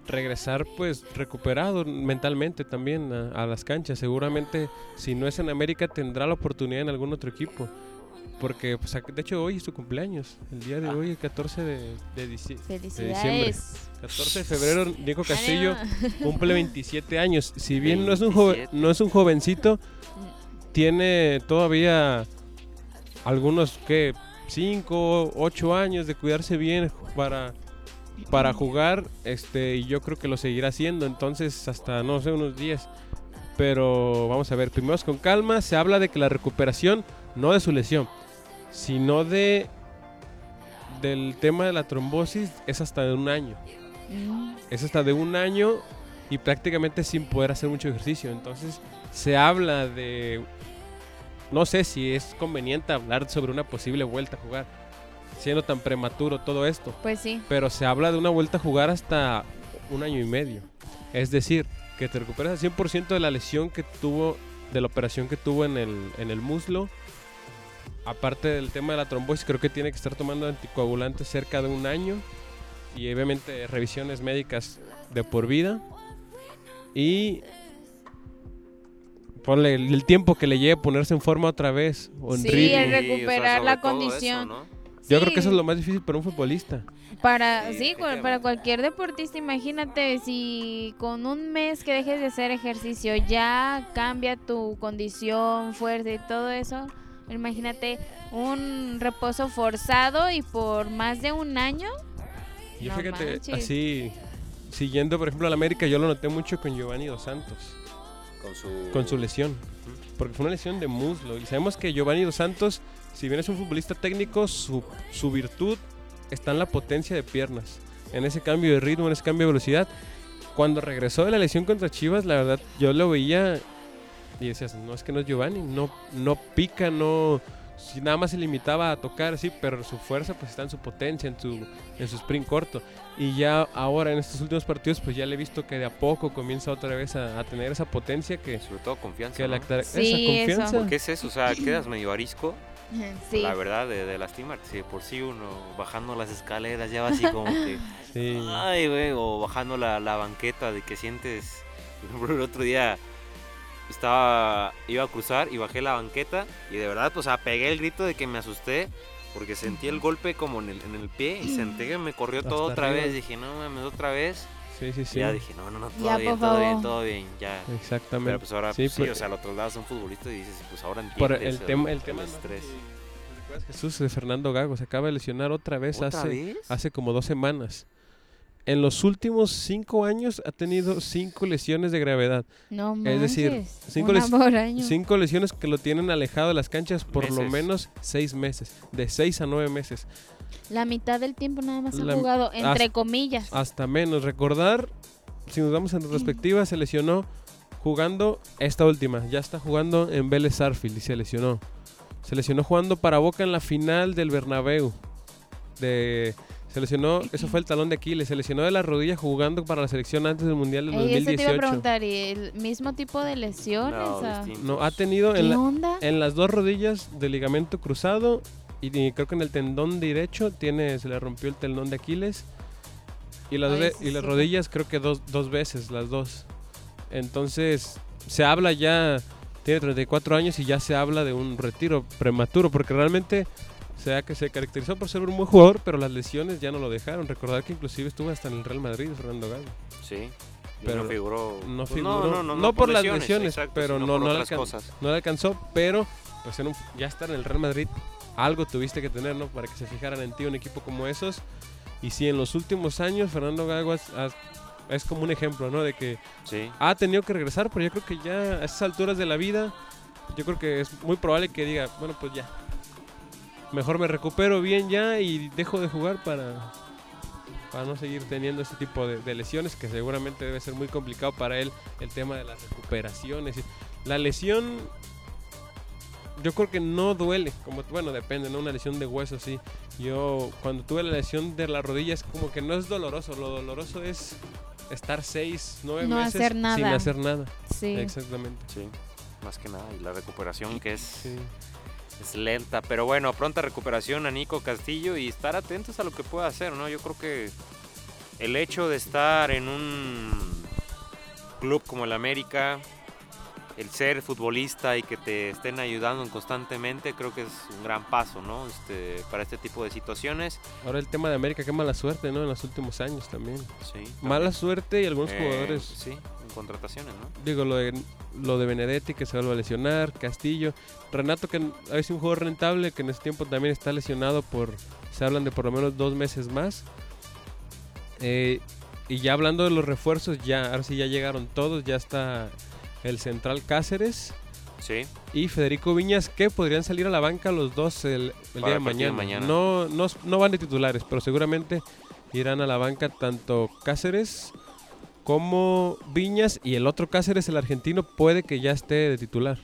regresar pues recuperado mentalmente también a, a las canchas. Seguramente si no es en América tendrá la oportunidad en algún otro equipo. Porque pues, de hecho hoy es su cumpleaños. El día de Ah. hoy, el 14 de, de, dici- felicidades 14 de febrero, Nico Castillo Ánimo. cumple 27 años. Si bien no es un joven, 27. no es un jovencito, tiene todavía algunos que 5, 8 años de cuidarse bien para para jugar, este y yo creo que lo seguirá haciendo, entonces hasta no sé unos días. Pero vamos a ver, primero con calma, se habla de que la recuperación no de su lesión, sino de del tema de la trombosis es hasta de un año Mm. es hasta de un año y prácticamente sin poder hacer mucho ejercicio. Entonces se habla de... No sé si es conveniente hablar sobre una posible vuelta a jugar, siendo tan prematuro todo esto, pues sí pero se habla de una vuelta a jugar hasta un año y medio. Es decir, que te recuperas al 100% de la lesión que tuvo, de la operación que tuvo en el, en el muslo. Aparte del tema de la trombosis, creo que tiene que estar tomando anticoagulantes cerca de un año y obviamente revisiones médicas de por vida. Y ponle el, tiempo que le lleve a ponerse en forma otra vez o en Sí, ritmo. el recuperar la eso, condición. ¿no? Yo creo que eso es lo más difícil para un futbolista. Para, Sí, para cualquier deportista, imagínate si con un mes que dejes de hacer ejercicio ya cambia tu condición, fuerza y todo eso. Imagínate un reposo forzado y por más de un año. Yo No fíjate, manches. así, siguiendo por ejemplo al América, yo lo noté mucho con Giovanni Dos Santos, Con su... con su lesión. Porque fue una lesión de muslo. Y sabemos que Giovanni Dos Santos, si bien es un futbolista técnico, su, su virtud está en la potencia de piernas. En ese cambio de ritmo, en ese cambio de velocidad. Cuando regresó de la lesión contra Chivas, la verdad, yo lo veía y decías, no es que no es Giovanni, no, no pica, no... Si nada más se limitaba a tocar, sí, pero su fuerza pues está en su potencia, en su, en su sprint corto. Y ya ahora en estos últimos partidos pues ya le he visto que de a poco comienza otra vez a, a tener esa potencia que, Sobre todo confianza, que ¿no? la, esa Sí, eso. confianza. Porque es eso, o sea, quedas medio arisco, Sí. la verdad, de, de lastimarte. Si de por sí uno bajando las escaleras ya va así como que... Sí. Ay, güey, o bajando la, la banqueta de que sientes. El otro día estaba. iba a cruzar y bajé la banqueta y de verdad, pues, o sea, pegué el grito de que me asusté porque sentí el golpe como en el, en el pie y sentí que me corrió todo Hasta otra arriba. vez. Dije, no mames, otra vez. Sí, sí, Y sí. ya dije, no, no, no, todo Ya, bien, todo bien, todo bien, ya. Exactamente. Pero pues ahora, Sí, pues, sí, pues- o sea, lo trasladas a un futbolista y dices, pues ahora Por entiendes. el tema, el el tema estrés. ¿Recuerdas, Jesús de Fernando Gago se acaba de lesionar otra vez ¿Otra hace, vez? hace como dos semanas. En los últimos cinco años ha tenido cinco lesiones de gravedad. No Es decir, manches, cinco les-. Cinco lesiones que lo tienen alejado de las canchas por lo menos seis meses. De seis a nueve meses. La mitad del tiempo nada más La- ha jugado, entre hasta- comillas. Hasta menos. Recordar, si nos damos en retrospectiva, se lesionó jugando esta última. Ya está jugando en Vélez Sarfield y se lesionó. Se lesionó jugando para Boca en la final del Bernabéu. De, se lesionó, eso fue el talón de Aquiles. Se lesionó de la rodilla jugando para la selección antes del Mundial del Ey, eso te iba a 2018. preguntar, ¿y el mismo tipo de lesiones? No. No, ha tenido ¿Qué en, la- en las dos rodillas de ligamento cruzado y, y creo que en el tendón derecho tiene, se le rompió el tendón de Aquiles. Y las, Ay, sí, y las sí. rodillas creo que dos, dos veces, las dos. Entonces, se habla ya, tiene 34 años y ya se habla de un retiro prematuro, porque realmente sea que se caracterizó por ser un buen jugador, pero las lesiones ya no lo dejaron. Recordar que inclusive estuvo hasta en el Real Madrid, Fernando Gago. Sí. Pero no figuró. No pues figuró, no, por, las lesiones, exacto, pero no, no, le cosas. no le alcanzó, pero pues en un- ya estar en el Real Madrid, algo tuviste que tener, ¿no? Para que se fijaran en ti un equipo como esos. Y sí, en los últimos años Fernando Gago has- has- es como un ejemplo, ¿no? De que Sí. ha tenido que regresar, pero yo creo que ya a esas alturas de la vida, yo creo que es muy probable que diga, bueno, pues ya. Mejor me recupero bien ya y dejo de jugar para, para no seguir teniendo este tipo de, de lesiones, que seguramente debe ser muy complicado para él el tema de las recuperaciones. La lesión, yo creo que no duele, como bueno, depende, ¿no? Una lesión de hueso, sí. Yo cuando tuve la lesión de la rodilla es como que no es doloroso, lo doloroso es estar seis, nueve No meses hacer sin hacer nada. Sí. Exactamente. Sí. Más que nada. Y la recuperación que es, Sí. Es lenta. Pero bueno, pronta recuperación a Nico Castillo y estar atentos a lo que pueda hacer, ¿no? Yo creo que el hecho de estar en un club como el América, el ser futbolista y que te estén ayudando constantemente, creo que es un gran paso, ¿no? Este, para este tipo de situaciones. Ahora el tema de América, qué mala suerte, ¿no? En los últimos años también. Sí. Mala suerte y algunos Eh, jugadores, Sí, contrataciones, ¿no? digo, lo de, lo de Benedetti que se vuelve a lesionar, Castillo, Renato que a veces un jugador rentable que en ese tiempo también está lesionado por, se hablan de por lo menos dos meses más. Eh, y ya hablando de los refuerzos, ya, ahora sí ya llegaron todos, ya está el central Cáceres Sí. y Federico Viñas que podrían salir a la banca los dos el, día de mañana. mañana. No, no, no van de titulares, pero seguramente irán a la banca tanto Cáceres como Viñas y el otro Cáceres, el argentino, puede que ya esté de titular.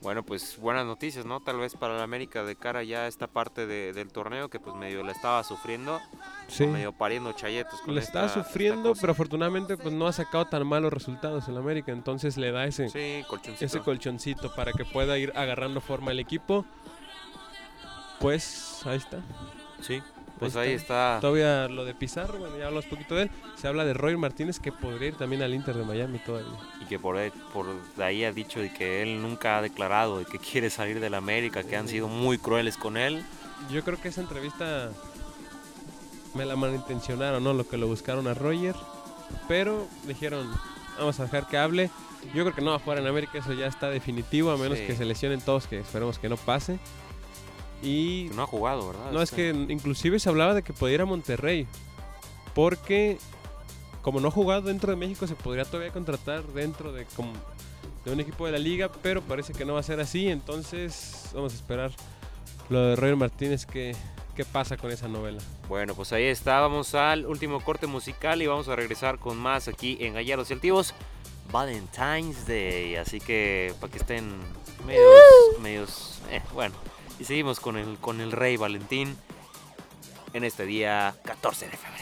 Bueno, pues buenas noticias, ¿no? Tal vez para la América de cara ya a esta parte de- del torneo que pues medio la estaba sufriendo, Sí. medio pariendo chayetos. con Le esta- está esta sufriendo, pero afortunadamente pues no ha sacado tan malos resultados en la América, entonces le da ese, Sí, colchoncito. ese colchoncito para que pueda ir agarrando forma el equipo. Pues ahí está. Sí, pues Ahí ahí está. Todavía lo de Pizarro, bueno, ya hablamos poquito de él. Se habla de Roy Martínez que podría ir también al Inter de Miami todavía. Y que por ahí, por de ahí ha dicho de que él nunca ha declarado de que quiere salir de la América, que han sido muy crueles con él. Yo creo que esa entrevista me la malintencionaron, ¿no? Lo que lo buscaron a Roger. Pero dijeron, vamos a dejar que hable. Yo creo que no va a jugar en América, eso ya está definitivo, a menos Sí. que se lesionen todos, que esperemos que no pase. Y Que no ha jugado, ¿verdad? no, es Este- que inclusive se hablaba de que podía ir a Monterrey. Porque como no ha jugado dentro de México, se podría todavía contratar dentro de, como- de un equipo de la liga, pero parece que no va a ser así. Entonces vamos a esperar lo de Roger Martínez, que qué pasa con esa novela. Bueno, pues ahí está. Vamos al último corte musical y vamos a regresar con más aquí en Gallardos y Altivos. Valentine's Day. Así que para que estén medios. medios eh, bueno. Y seguimos con el, con el Rey Valentín en este día 14 de febrero.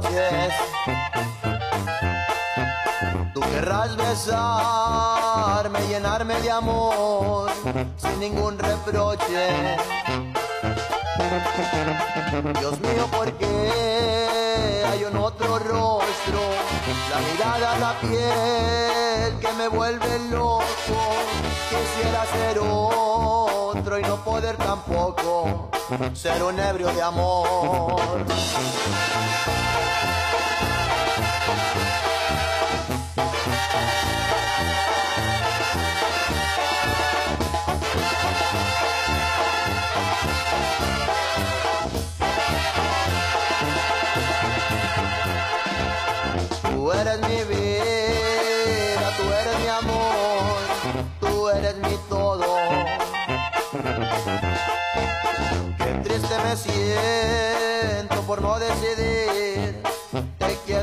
Noches. Tú querrás besarme, llenarme de amor, sin ningún reproche. Dios mío, ¿por qué hay un otro rostro? La mirada, la piel que me vuelve loco. Quisiera ser y no poder tampoco ser un ebrio de amor.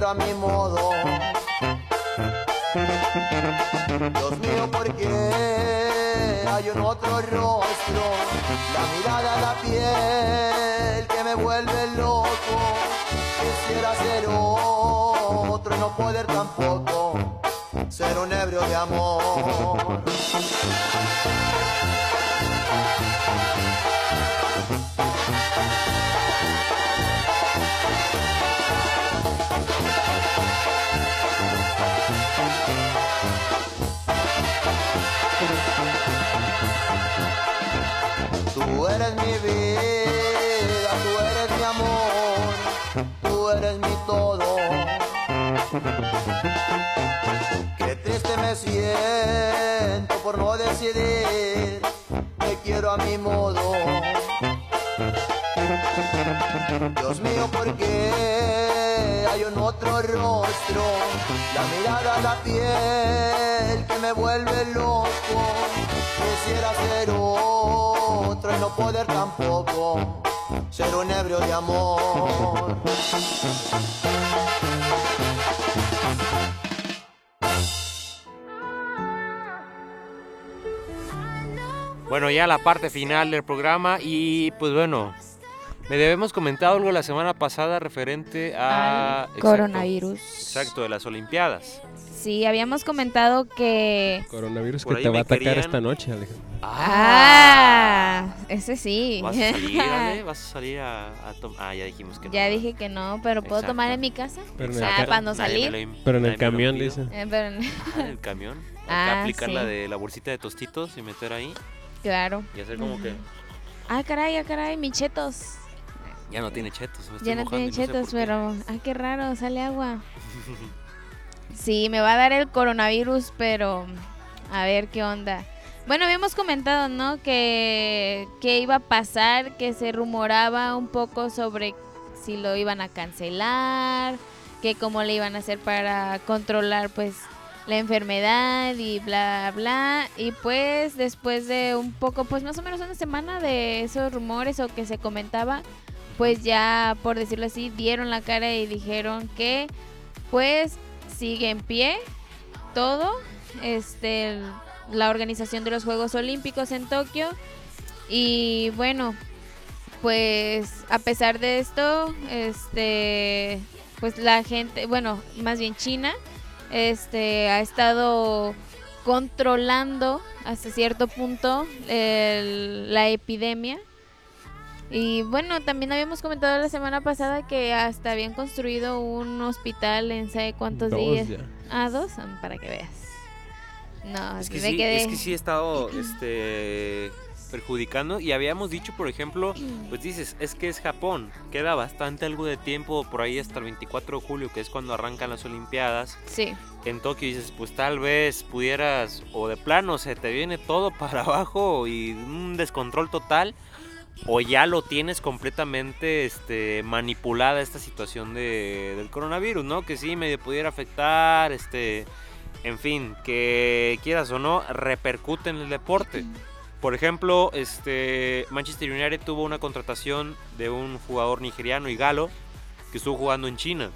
A mi modo. Dios mío, ¿por qué hay un otro rostro? La mirada, la piel que me vuelve loco. Quisiera ser otro y no poder tampoco ser un ebrio de amor. Mi vida, tú eres mi amor, tú eres mi todo. Qué triste me siento por no decidir, te quiero a mi modo. Dios mío, ¿por qué hay un otro rostro? La mirada, la piel que me vuelve loco. Quisiera ser poder tampoco ser un ebrio de amor. Bueno, ya la parte final del programa y pues bueno, me debemos comentado algo la semana pasada referente a... Al exacto, coronavirus. Exacto, de las Olimpiadas. Sí, habíamos comentado que... Coronavirus que te va a atacar querían- esta noche, Alejandro. Ah, ese sí. ¿Vas a salir, Ale? ¿Vas a salir a, a tom- Ah, ya dijimos que no. ya ¿verdad? dije que no, pero ¿puedo Exacto. tomar en mi casa? Pero en el, Ah, para no salir. lo pero en el camión, dice. Eh, pero- Ah, en el camión. Ah, aplicar la sí. de la bolsita de tostitos y meter ahí claro. y hacer como que Ah, caray, ah, caray, mis chetos. ya no tiene chetos. me estoy Ya no tiene sé chetos, por qué. pero... Ah, qué raro, sale agua. Sí, me va a dar el coronavirus, pero... A ver qué onda. Bueno, habíamos comentado, ¿no? Que, que iba a pasar, que se rumoraba un poco sobre si lo iban a cancelar, que cómo le iban a hacer para controlar, pues, la enfermedad y bla, bla. Y pues, después de un poco, pues, más o menos una semana de esos rumores o que se comentaba, pues ya, por decirlo así, dieron la cara y dijeron que, pues, sigue en pie todo, este, la organización de los Juegos Olímpicos en Tokio. Y bueno, pues a pesar de esto, este, pues la gente, bueno, más bien China, este, ha estado controlando hasta cierto punto el- la epidemia. Y bueno, también habíamos comentado la semana pasada que hasta habían construido un hospital en sabe cuántos Dos días. ya. Ah, dos, Ah, para que veas. No, Es que, me sí, quedé. es que sí he estado este, perjudicando y habíamos dicho, por ejemplo, pues dices, es que es Japón, queda bastante algo de tiempo por ahí hasta el 24 de julio, que es cuando arrancan las Olimpiadas. Sí, En Tokio dices, pues tal vez pudieras, o de plano se te viene todo para abajo y un descontrol total, o ya lo tienes completamente este, manipulada esta situación de, del coronavirus, ¿no? Que sí medio pudiera afectar, este, en fin, que quieras o no, repercute en el deporte. Por ejemplo, este, Manchester United tuvo una contratación de un jugador nigeriano, Igalo, que estuvo jugando en China.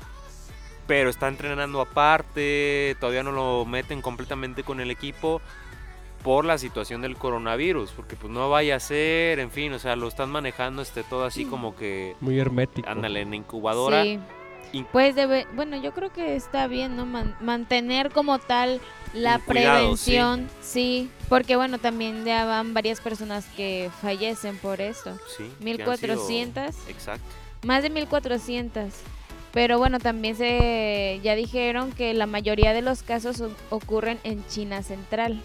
Pero está entrenando aparte, todavía no lo meten completamente con el equipo por la situación del coronavirus, porque pues no vaya a ser, en fin, o sea, lo están manejando este todo así como que Muy hermético. ándale en incubadora. sí. In- Pues debe, bueno, yo creo que está bien, ¿no? Man- mantener como tal la cuidado, prevención, sí. porque bueno, también ya van varias personas que fallecen por esto. Sí, que han sido- 1400, Exacto. más de 1400. Pero bueno, también se ya dijeron que la mayoría de los casos ocurren en China Central.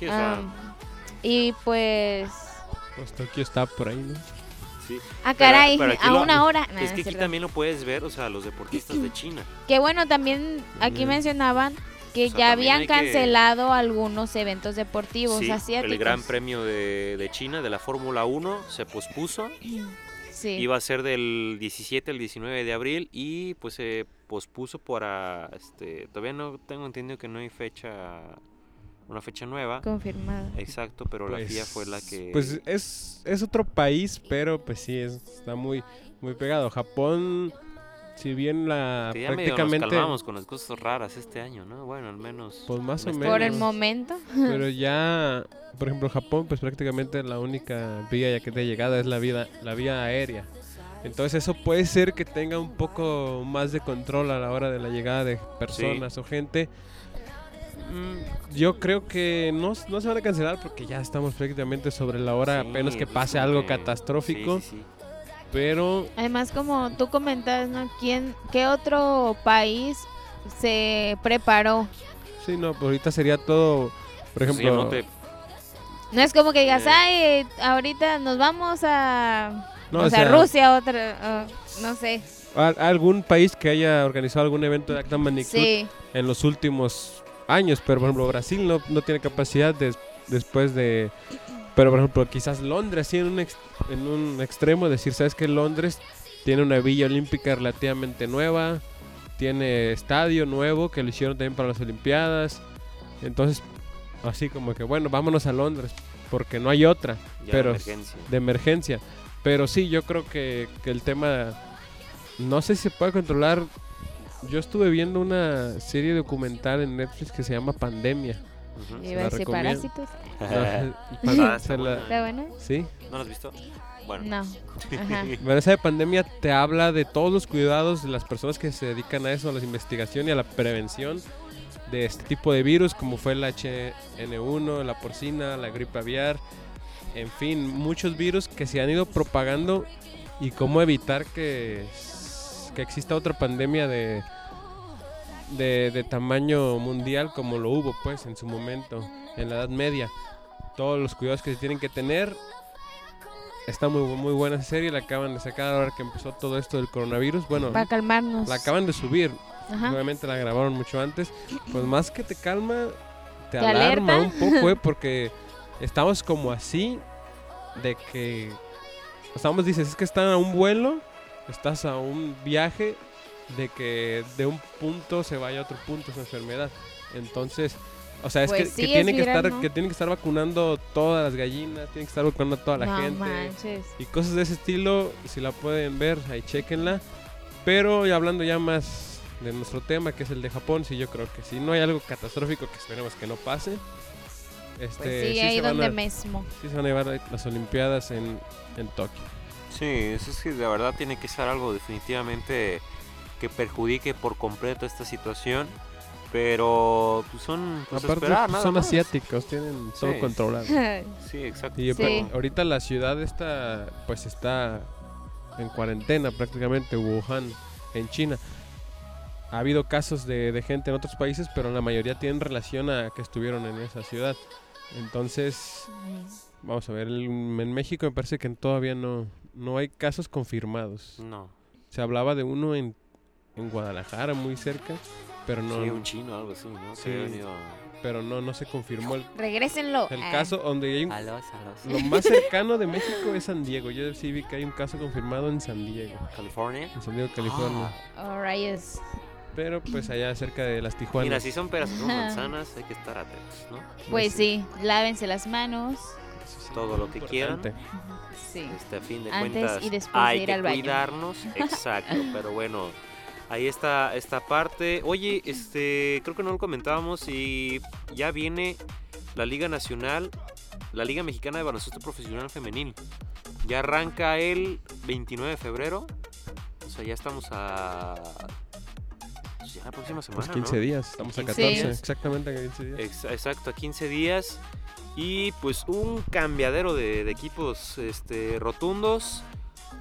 Sí, o sea, Ah, y pues Pues Tokio está por ahí, ¿no? ah sí. Pero- caray, pero aquí a lo- una hora. Nah, es es que aquí también lo puedes ver, o sea, los deportistas de China. Que bueno, también aquí También. mencionaban que O sea, ya habían hay que- cancelado algunos eventos deportivos Sí, asiáticos. el Gran Premio de, de China de la Fórmula 1 se pospuso. Sí. Iba a ser del 17 al 19 de abril y pues se pospuso para este todavía no tengo entendido que no hay fecha una fecha nueva. Confirmado. Exacto, pero la FIA fue la que... Pues es, es otro país, pero pues sí, es- está muy, muy pegado. Japón, si bien la que ya medio nos prácticamente... calmamos con las cosas raras este año, ¿no? Bueno, al menos... Pues más o Por menos. Por el momento. Pero ya, por ejemplo, Japón, pues prácticamente la única vía ya que de llegada es la vía, la vía aérea. Entonces eso puede ser que tenga un poco más de control a la hora de la llegada de personas o gente. Mm, Yo creo que no, no se van a cancelar porque ya estamos prácticamente sobre la hora, Sí, apenas que pase algo que- catastrófico. sí, sí, sí. Pero Además, como tú comentas, ¿no? ¿Quién, ¿Qué otro país se preparó? sí, no, pues ahorita sería todo, por ejemplo, no te- No es como que digas, Eh. ay, ahorita nos vamos a... no, o, o sea, sea, Rusia, otra... no sé. algún país que haya organizado algún evento de alta magnitud Sí. en los últimos años, pero por ejemplo Brasil no, no tiene capacidad des- después de... Pero por ejemplo quizás Londres, sí, en un, ex- en un extremo, decir, ¿sabes que Londres tiene una villa olímpica relativamente nueva, tiene estadio nuevo que lo hicieron también para las Olimpiadas, entonces así como que bueno, vámonos a Londres, porque no hay otra ya pero- emergencia. de emergencia. Pero sí, yo creo que, que el tema, no sé si se puede controlar. Yo estuve viendo una serie documental en Netflix que se llama Pandemia. Ujú. Iba a la decir parásitos. No, Ah, está se la- buena. Sí, ¿No lo has visto? Bueno. No. Ajá. pero esa de pandemia te habla de todos los cuidados de las personas que se dedican a eso, a la investigación y a la prevención de este tipo de virus, como fue el HN1, la porcina, la gripe aviar, en fin, muchos virus que se han ido propagando y cómo evitar que, que exista otra pandemia de, de, de tamaño mundial como lo hubo pues en su momento, en la Edad Media. Todos los cuidados que se tienen que tener. Está muy, muy buena esa serie, la acaban de sacar ahora que empezó todo esto del coronavirus. Bueno, Para calmarnos. la acaban de subir, Ajá. Obviamente la grabaron mucho antes. Pues más que te calma, te, ¿Te alarma alerta? un poco, ¿eh? Porque estamos como así de que... Estamos, dices, es que están a un vuelo, estás a un viaje de que de un punto se vaya a otro punto esa enfermedad. Entonces, o sea, es Pues que, sí, que es tienen que estar ¿no? que tienen que estar vacunando todas las gallinas, tienen que estar vacunando a toda la no gente manches. y cosas de ese estilo, si la pueden ver, ahí chequenla. Pero ya hablando ya más de nuestro tema, que es el de Japón, sí, yo creo que si no hay algo catastrófico, que esperemos que no pase. Este, Pues sí, sí, ahí donde a, mismo. sí se van a llevar las Olimpiadas en, en Tokio. Sí, eso es que de verdad tiene que ser algo definitivamente que perjudique por completo esta situación. Pero pues son pues, Aparte, esperar, pues, nada son más. asiáticos, tienen todo Sí. controlado. Sí, exacto. Y Sí. pero ahorita la ciudad está, pues está en cuarentena prácticamente, Wuhan, en China. Ha habido casos de, de gente en otros países, pero la mayoría tienen relación a que estuvieron en esa ciudad. Entonces, vamos a ver, en México me parece que todavía no, no hay casos confirmados. No, Se hablaba de uno en, en Guadalajara, muy cerca, pero no, sí, un chino algo así, ¿no? Sí. Venido... pero no, no se confirmó el, Regrésenlo. el Ah. caso donde hay un Alos, alos. Lo más cercano de México es San Diego. Yo sí vi que hay un caso confirmado en San Diego, California. en San Diego, California. Ah, Oh, rayos. Pero pues allá cerca de las Tijuanas. mira, si son peras o son manzanas, hay que estar atentos, ¿no? Pues sí, lávense las manos. Todo lo que importante. Sí. Este, a fin de Antes cuentas, y después de hay ir que al baño. cuidarnos. Exacto, pero bueno, ahí está esta parte. Oye, este, creo que no lo comentábamos y ya viene la Liga Nacional, la Liga Mexicana de Baloncesto Profesional Femenil. Ya arranca el 29 de febrero. O sea, ya estamos a... pues ya la próxima semana, Pues 15 ¿no? días, estamos a 15 14, días. exactamente a 15 días. Ex- Exacto, a 15 días. Y pues un cambiadero de, equipos este, rotundos.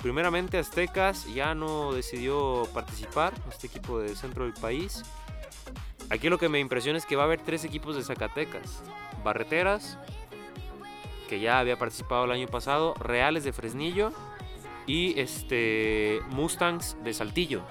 Primeramente Aztecas ya no decidió participar, este equipo del centro del país. Aquí lo que me impresiona es que va a haber tres equipos de Zacatecas. Barreteras, que ya había participado el año pasado. Reales de Fresnillo. Y este Mustangs de Saltillo.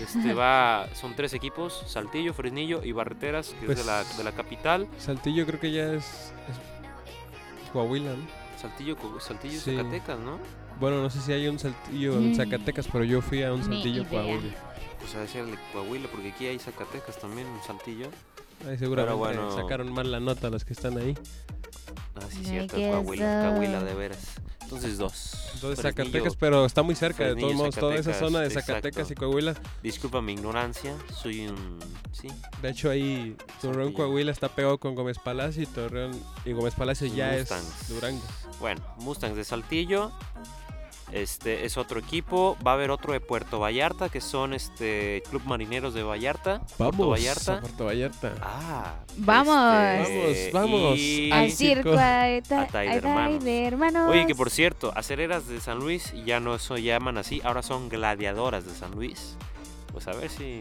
Este va, son tres equipos, Saltillo, Fresnillo y Barreteras, que es de la, Pues- de la capital. Saltillo creo que ya es, es Coahuila, ¿no? Saltillo, Saltillo y Sí. Zacatecas, ¿no? Bueno, no sé si hay un Saltillo en Mm. Zacatecas, pero yo fui a un Saltillo. Coahuila. Pues a decir el de Coahuila, porque aquí hay Zacatecas también, en Saltillo. Ahí seguramente bueno. sacaron mal la nota los que están ahí. Ah, sí, cierto. Coahuila, Coahuila, de veras. Entonces dos. Entonces Fresnillo. Zacatecas, pero está muy cerca de todos modos. Toda esa zona de Zacatecas y. Coahuila. Disculpa mi ignorancia, soy un... Sí, De hecho, ahí Torreón. Coahuila está pegado con Gómez Palacio y Torreón y Gómez Palacio ya Mustangs. es Durango. Bueno, Mustangs de Saltillo. Este es otro equipo. Va a haber otro de Puerto Vallarta, que son este Club Marineros de Vallarta. Puerto Vamos Vallarta. a Puerto Vallarta. Ah, Vamos. este, Vamos, vamos. y- Al circo. a ta- A Tay de a Tay Hermanos. de hermanos. Oye, que por cierto, acereras de San Luis ya no se llaman así, ahora son gladiadoras de San Luis. Pues a ver si.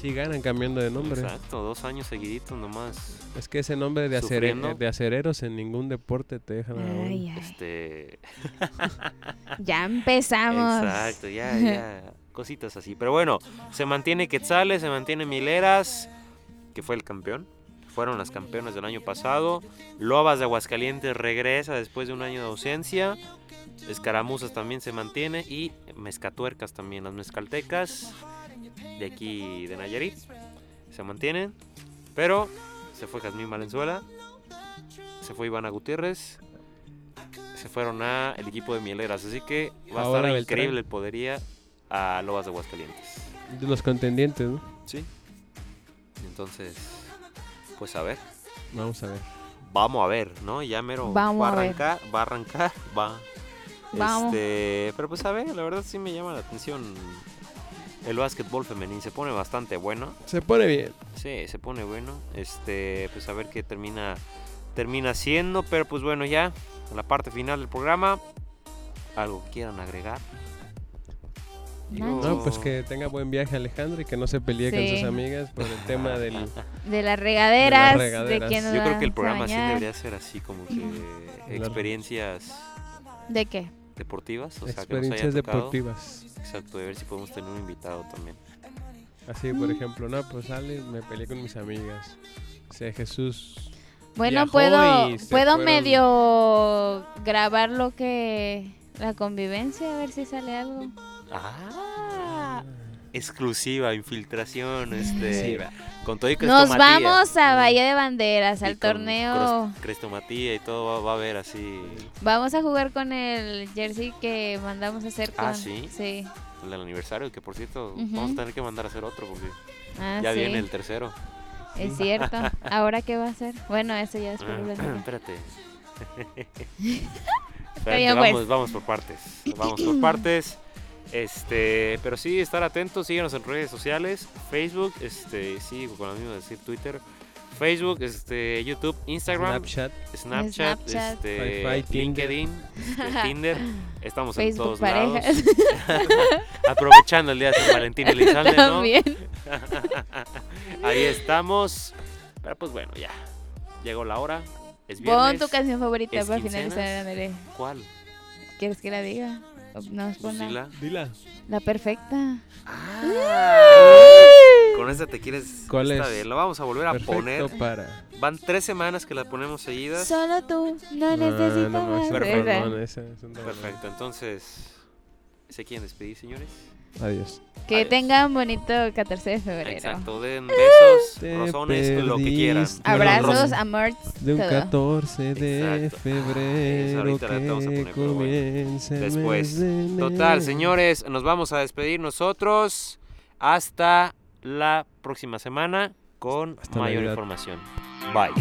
Sí ganan cambiando de nombre. Exacto, dos años seguiditos nomás. Es que ese nombre de, acere- de acereros en ningún deporte te dejan. Ay, ay. Este. Ya empezamos. Exacto, ya, ya. Cositas así. Pero bueno, se mantiene Quetzales, se mantiene Mileras, que fue el campeón. Fueron las campeonas del año pasado. Lobas de Aguascalientes regresa después de un año de ausencia. Escaramuzas también se mantiene. Y Mezcatuercas también. Las mezcaltecas de aquí de Nayarit se mantienen. Pero se fue Jazmín Valenzuela. Se fue Ivana Gutiérrez. Se fueron a el equipo de Mieleras. Así que va a estar Beltrán. increíble el podería a Lobas de Aguascalientes. De los contendientes, ¿no? Sí. Entonces, pues a ver. Vamos a ver. Vamos a ver, ¿no? Ya mero Vamos va a ver. arrancar, va a arrancar, va. Vamos. Este, pero pues a ver, la verdad sí me llama la atención el básquetbol femenino, se pone bastante bueno. Se pone bien. Sí, se pone bueno. Este, pues a ver qué termina termina siendo, pero pues bueno, ya en la parte final del programa algo que quieran agregar. No, pues que tenga buen viaje Alejandro y que no se pelee con sus amigas por el tema del... De las regaderas, de, regaderas. quién nos Yo creo que el programa sí debería ser así como que experiencias ¿De qué? Deportivas, o sea, que nos experiencias haya tocado. deportivas. Exacto, de ver si podemos tener un invitado también. Así, por ejemplo, no, pues sale, me peleé con mis amigas. O sea, Jesús... Bueno, Viajó puedo, y se puedo fueron- medio grabar lo que... La convivencia, a ver si sale algo. Ah, exclusiva, infiltración, este, Sí, va. con todo y Nos vamos a Bahía de Banderas, Y al torneo. Crestomatía y todo va, va a haber así Vamos a jugar con el jersey que mandamos a hacer con... Ah, ¿sí? Sí. el del que por cierto vamos a tener que mandar a hacer otro porque Ah, ya sí. viene el tercero. Es cierto. ¿Ahora qué va a hacer? Bueno, eso ya es por Espérate. Espérate, bien, vamos, pues. vamos por partes. Vamos por partes. Este, pero sí, estar atentos, síguenos en redes sociales, Facebook, este, sí, con lo mismo de decir Twitter, Facebook, este, YouTube, Instagram, Snapchat. Snapchat, Snapchat. este, Tinder. LinkedIn, este, Tinder, estamos en Facebook todos parejas. lados. Aprovechando el día de San Valentín y Elizalde, ¿no? Ahí estamos. Pero pues bueno, ya. Llegó la hora. Es Pon viernes. tu canción favorita para quincenas. finalizar, André. ¿Cuál? ¿Quieres que la diga? O No, Pues ponla. dila. Dila. La perfecta. Con esta te quieres. ¿Cuál es? la vamos a volver a Perfecto poner. para... Van tres semanas que la ponemos seguidas. Solo tú, no necesito no, no, más. Perfecto. Perfecto, entonces. ¿Se quieren despedir, señores? Adiós. Que Adiós. tengan bonito 14 de febrero. Exacto, den besos, Te rozones, lo que quieran. Abrazos, amor, De un todo. 14 de Exacto. Ah, febrero ahorita la vamos a que poner, pero bueno. Después. Total, señores, nos vamos a despedir nosotros. Hasta la próxima semana con Hasta mayor Navidad. información. Bye.